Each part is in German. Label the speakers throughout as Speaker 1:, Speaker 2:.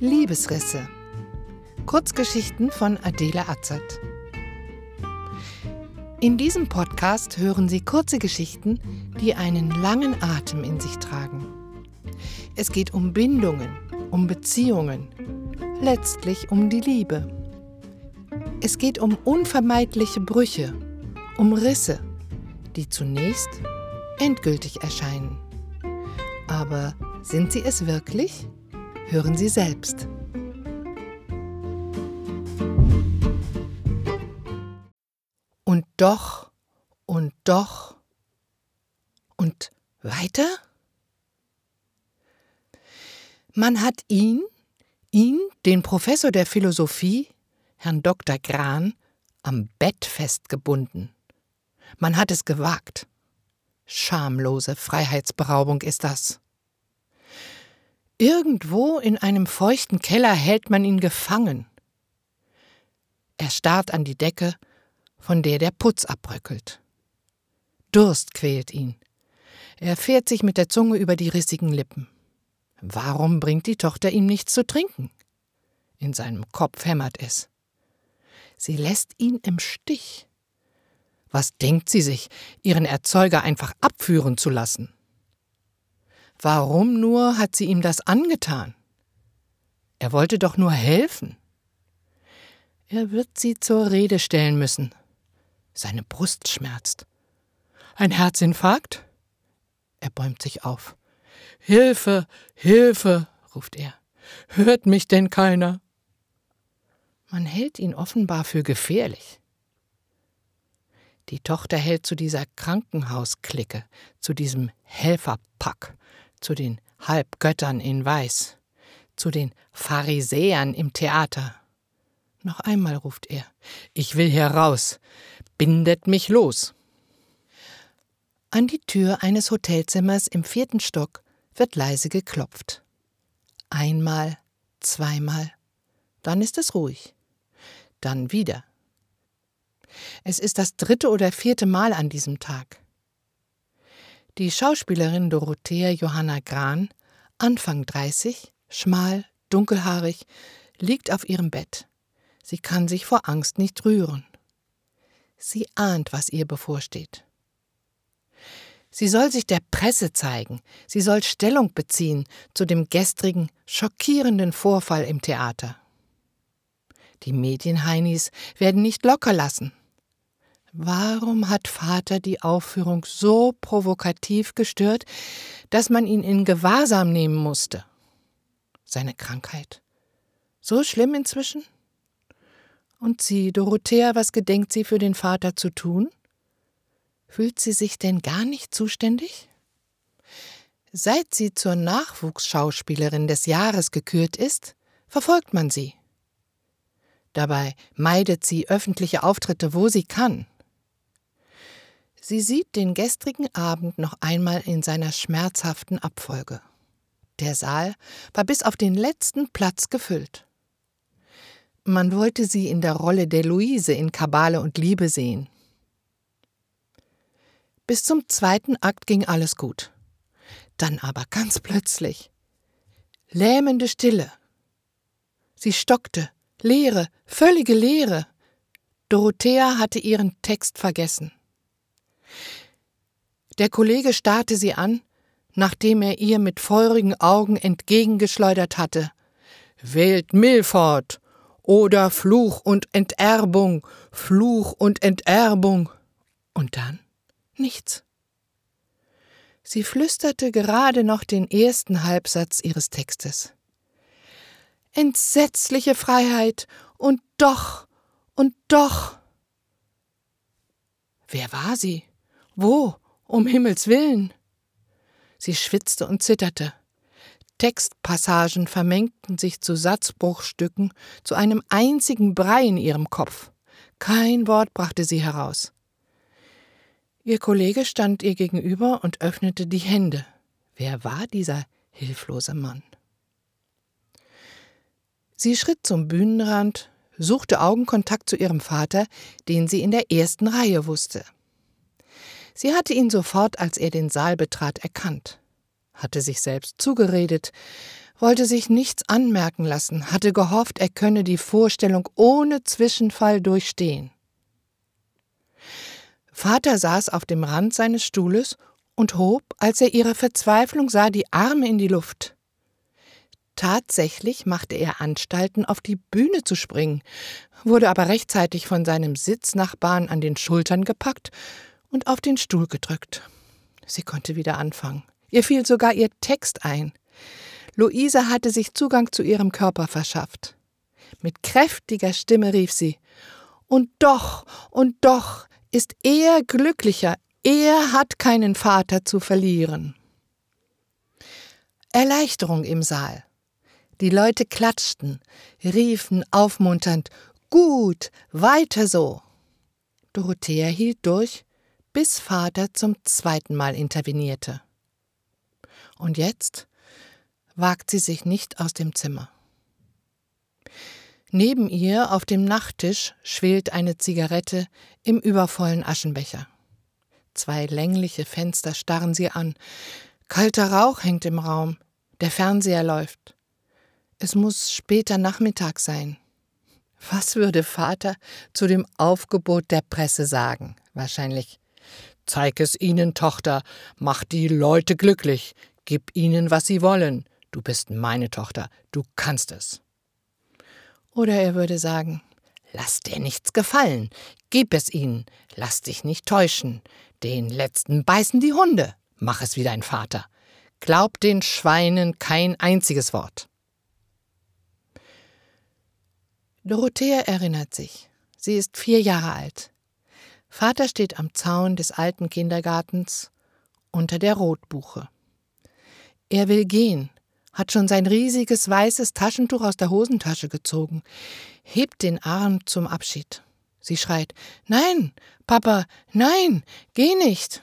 Speaker 1: Liebesrisse. Kurzgeschichten von Adele Atzert. In diesem Podcast hören Sie kurze Geschichten, die einen langen Atem in sich tragen. Es geht um Bindungen, um Beziehungen, letztlich um die Liebe. Es geht um unvermeidliche Brüche, um Risse, die zunächst endgültig erscheinen. Aber sind sie es wirklich? Hören Sie selbst. Und doch und doch und weiter? Man hat ihn, ihn, den Professor der Philosophie, Herrn Dr. Gran, am Bett festgebunden. Man hat es gewagt. Schamlose Freiheitsberaubung ist das. Irgendwo in einem feuchten Keller hält man ihn gefangen. Er starrt an die Decke, von der der Putz abbröckelt. Durst quält ihn. Er fährt sich mit der Zunge über die rissigen Lippen. Warum bringt die Tochter ihm nichts zu trinken? In seinem Kopf hämmert es. Sie lässt ihn im Stich. Was denkt sie sich, ihren Erzeuger einfach abführen zu lassen? Warum nur hat sie ihm das angetan? Er wollte doch nur helfen. Er wird sie zur Rede stellen müssen. Seine Brust schmerzt. Ein Herzinfarkt? Er bäumt sich auf. Hilfe, Hilfe, ruft er. Hört mich denn keiner? Man hält ihn offenbar für gefährlich. Die Tochter hält zu dieser Krankenhausklicke, zu diesem Helferpack, zu den Halbgöttern in Weiß, zu den Pharisäern im Theater. Noch einmal ruft er, ich will heraus, bindet mich los. An die Tür eines Hotelzimmers im vierten Stock wird leise geklopft. Einmal, zweimal, dann ist es ruhig. Dann wieder. Es ist das dritte oder vierte Mal an diesem Tag. Die Schauspielerin Dorothea Johanna Gran, Anfang 30, schmal, dunkelhaarig, liegt auf ihrem Bett. Sie kann sich vor Angst nicht rühren. Sie ahnt, was ihr bevorsteht. Sie soll sich der Presse zeigen, sie soll Stellung beziehen zu dem gestrigen, schockierenden Vorfall im Theater. Die Medienheinis werden nicht locker lassen. Warum hat Vater die Aufführung so provokativ gestört, dass man ihn in Gewahrsam nehmen musste? Seine Krankheit. So schlimm inzwischen? Und sie, Dorothea, was gedenkt sie für den Vater zu tun? Fühlt sie sich denn gar nicht zuständig? Seit sie zur Nachwuchsschauspielerin des Jahres gekürt ist, verfolgt man sie. Dabei meidet sie öffentliche Auftritte, wo sie kann. Sie sieht den gestrigen Abend noch einmal in seiner schmerzhaften Abfolge. Der Saal war bis auf den letzten Platz gefüllt. Man wollte sie in der Rolle der Luise in Kabale und Liebe sehen. Bis zum zweiten Akt ging alles gut. Dann aber ganz plötzlich lähmende Stille. Sie stockte, Leere, völlige Leere. Dorothea hatte ihren Text vergessen. Der Kollege starrte sie an, nachdem er ihr mit feurigen Augen entgegengeschleudert hatte. Wählt Milford oder Fluch und Enterbung, Fluch und Enterbung. Und dann nichts. Sie flüsterte gerade noch den ersten Halbsatz ihres Textes. Entsetzliche Freiheit und doch und doch. Wer war sie? Wo? Um Himmels willen. Sie schwitzte und zitterte. Textpassagen vermengten sich zu Satzbruchstücken, zu einem einzigen Brei in ihrem Kopf. Kein Wort brachte sie heraus. Ihr Kollege stand ihr gegenüber und öffnete die Hände. Wer war dieser hilflose Mann? Sie schritt zum Bühnenrand, suchte Augenkontakt zu ihrem Vater, den sie in der ersten Reihe wusste. Sie hatte ihn sofort, als er den Saal betrat, erkannt, hatte sich selbst zugeredet, wollte sich nichts anmerken lassen, hatte gehofft, er könne die Vorstellung ohne Zwischenfall durchstehen. Vater saß auf dem Rand seines Stuhles und hob, als er ihre Verzweiflung sah, die Arme in die Luft. Tatsächlich machte er Anstalten, auf die Bühne zu springen, wurde aber rechtzeitig von seinem Sitznachbarn an den Schultern gepackt und auf den Stuhl gedrückt. Sie konnte wieder anfangen. Ihr fiel sogar ihr Text ein. Luise hatte sich Zugang zu ihrem Körper verschafft. Mit kräftiger Stimme rief sie Und doch, und doch ist er glücklicher, er hat keinen Vater zu verlieren. Erleichterung im Saal. Die Leute klatschten, riefen aufmunternd Gut, weiter so. Dorothea hielt durch, bis Vater zum zweiten Mal intervenierte. Und jetzt wagt sie sich nicht aus dem Zimmer. Neben ihr auf dem Nachttisch schwelt eine Zigarette im übervollen Aschenbecher. Zwei längliche Fenster starren sie an. Kalter Rauch hängt im Raum. Der Fernseher läuft. Es muss später Nachmittag sein. Was würde Vater zu dem Aufgebot der Presse sagen? Wahrscheinlich. Zeig es ihnen, Tochter, mach die Leute glücklich, gib ihnen, was sie wollen. Du bist meine Tochter, du kannst es. Oder er würde sagen, Lass dir nichts gefallen, gib es ihnen, lass dich nicht täuschen. Den letzten beißen die Hunde, mach es wie dein Vater. Glaub den Schweinen kein einziges Wort. Dorothea erinnert sich. Sie ist vier Jahre alt. Vater steht am Zaun des alten Kindergartens unter der Rotbuche. Er will gehen, hat schon sein riesiges weißes Taschentuch aus der Hosentasche gezogen, hebt den Arm zum Abschied. Sie schreit Nein, Papa, nein, geh nicht.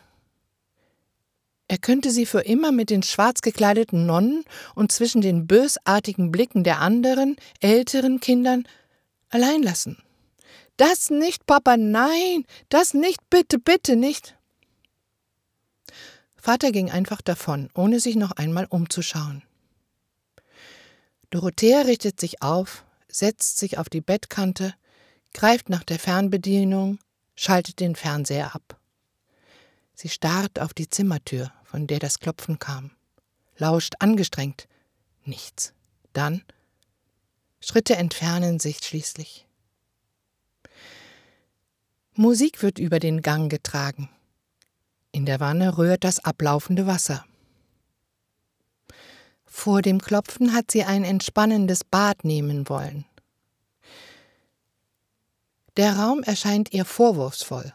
Speaker 1: Er könnte sie für immer mit den schwarz gekleideten Nonnen und zwischen den bösartigen Blicken der anderen, älteren Kindern allein lassen. Das nicht, Papa, nein, das nicht, bitte, bitte nicht. Vater ging einfach davon, ohne sich noch einmal umzuschauen. Dorothea richtet sich auf, setzt sich auf die Bettkante, greift nach der Fernbedienung, schaltet den Fernseher ab. Sie starrt auf die Zimmertür, von der das Klopfen kam, lauscht angestrengt. Nichts. Dann Schritte entfernen sich schließlich. Musik wird über den Gang getragen. In der Wanne rührt das ablaufende Wasser. Vor dem Klopfen hat sie ein entspannendes Bad nehmen wollen. Der Raum erscheint ihr vorwurfsvoll,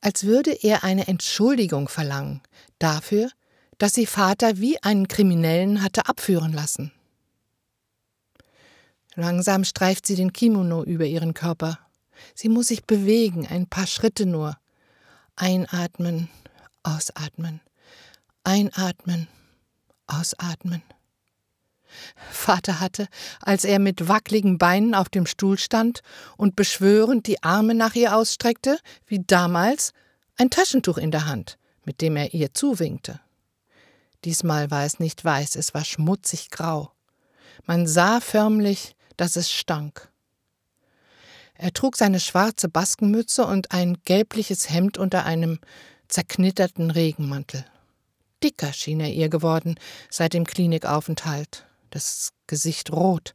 Speaker 1: als würde er eine Entschuldigung verlangen dafür, dass sie Vater wie einen Kriminellen hatte abführen lassen. Langsam streift sie den Kimono über ihren Körper. Sie muss sich bewegen, ein paar Schritte nur. Einatmen, ausatmen, einatmen, ausatmen. Vater hatte, als er mit wackligen Beinen auf dem Stuhl stand und beschwörend die Arme nach ihr ausstreckte, wie damals, ein Taschentuch in der Hand, mit dem er ihr zuwinkte. Diesmal war es nicht weiß, es war schmutzig grau. Man sah förmlich, dass es stank. Er trug seine schwarze Baskenmütze und ein gelbliches Hemd unter einem zerknitterten Regenmantel. Dicker schien er ihr geworden seit dem Klinikaufenthalt, das Gesicht rot,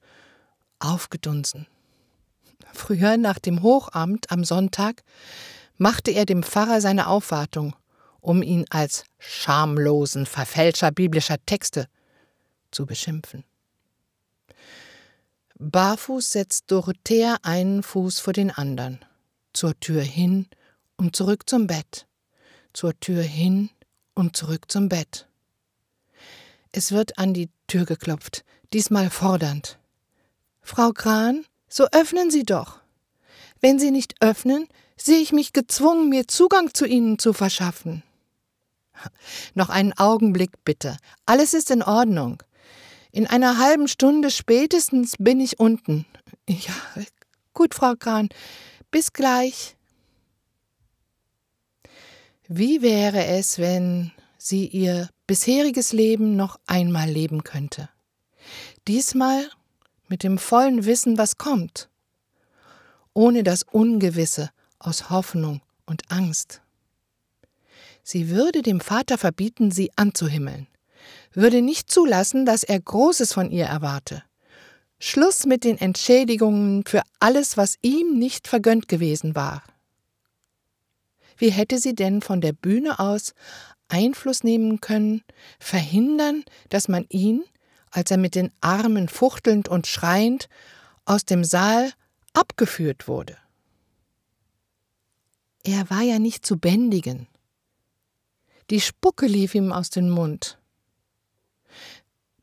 Speaker 1: aufgedunsen. Früher, nach dem Hochamt am Sonntag, machte er dem Pfarrer seine Aufwartung, um ihn als schamlosen Verfälscher biblischer Texte zu beschimpfen. Barfuß setzt Dorothea einen Fuß vor den anderen, zur Tür hin und zurück zum Bett, zur Tür hin und zurück zum Bett. Es wird an die Tür geklopft, diesmal fordernd. Frau Kran, so öffnen Sie doch. Wenn Sie nicht öffnen, sehe ich mich gezwungen, mir Zugang zu Ihnen zu verschaffen. Noch einen Augenblick bitte. Alles ist in Ordnung. In einer halben Stunde spätestens bin ich unten. Ja, gut, Frau Kran. Bis gleich. Wie wäre es, wenn sie ihr bisheriges Leben noch einmal leben könnte? Diesmal mit dem vollen Wissen, was kommt, ohne das Ungewisse aus Hoffnung und Angst. Sie würde dem Vater verbieten, sie anzuhimmeln, würde nicht zulassen, dass er Großes von ihr erwarte. Schluss mit den Entschädigungen für alles, was ihm nicht vergönnt gewesen war. Wie hätte sie denn von der Bühne aus Einfluss nehmen können, verhindern, dass man ihn, als er mit den Armen fuchtelnd und schreiend aus dem Saal abgeführt wurde? Er war ja nicht zu bändigen. Die Spucke lief ihm aus dem Mund.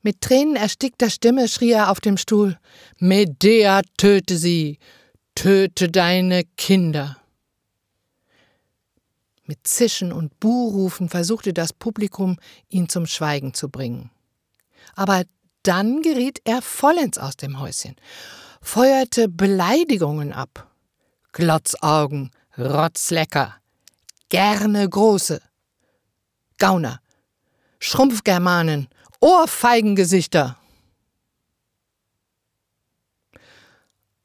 Speaker 1: Mit Tränen erstickter Stimme schrie er auf dem Stuhl Medea, töte sie, töte deine Kinder. Mit Zischen und Buhrufen versuchte das Publikum, ihn zum Schweigen zu bringen. Aber dann geriet er vollends aus dem Häuschen, feuerte Beleidigungen ab. Glotzaugen, Rotzlecker, gerne große, Gauner, Schrumpfgermanen, Ohrfeigengesichter.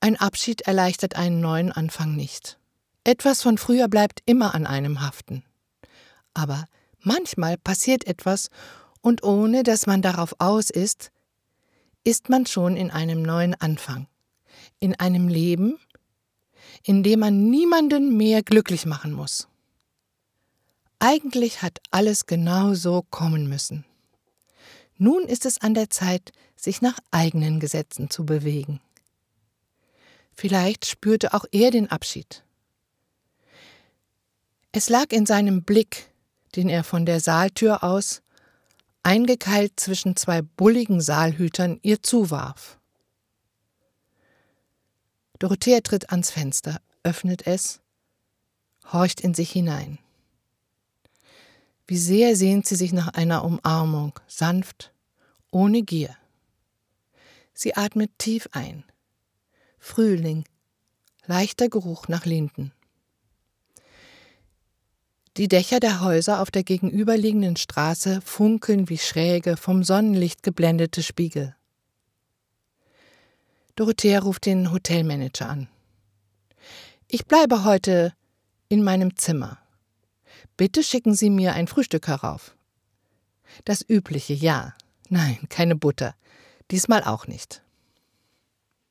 Speaker 1: Ein Abschied erleichtert einen neuen Anfang nicht. Etwas von früher bleibt immer an einem haften. Aber manchmal passiert etwas, und ohne dass man darauf aus ist, ist man schon in einem neuen Anfang, in einem Leben, in dem man niemanden mehr glücklich machen muss. Eigentlich hat alles genau so kommen müssen. Nun ist es an der Zeit, sich nach eigenen Gesetzen zu bewegen. Vielleicht spürte auch er den Abschied. Es lag in seinem Blick, den er von der Saaltür aus, eingekeilt zwischen zwei bulligen Saalhütern, ihr zuwarf. Dorothea tritt ans Fenster, öffnet es, horcht in sich hinein. Wie sehr sehnt sie sich nach einer Umarmung, sanft, ohne Gier. Sie atmet tief ein. Frühling, leichter Geruch nach Linden. Die Dächer der Häuser auf der gegenüberliegenden Straße funkeln wie schräge, vom Sonnenlicht geblendete Spiegel. Dorothea ruft den Hotelmanager an. Ich bleibe heute in meinem Zimmer. Bitte schicken Sie mir ein Frühstück herauf. Das übliche, ja. Nein, keine Butter. Diesmal auch nicht.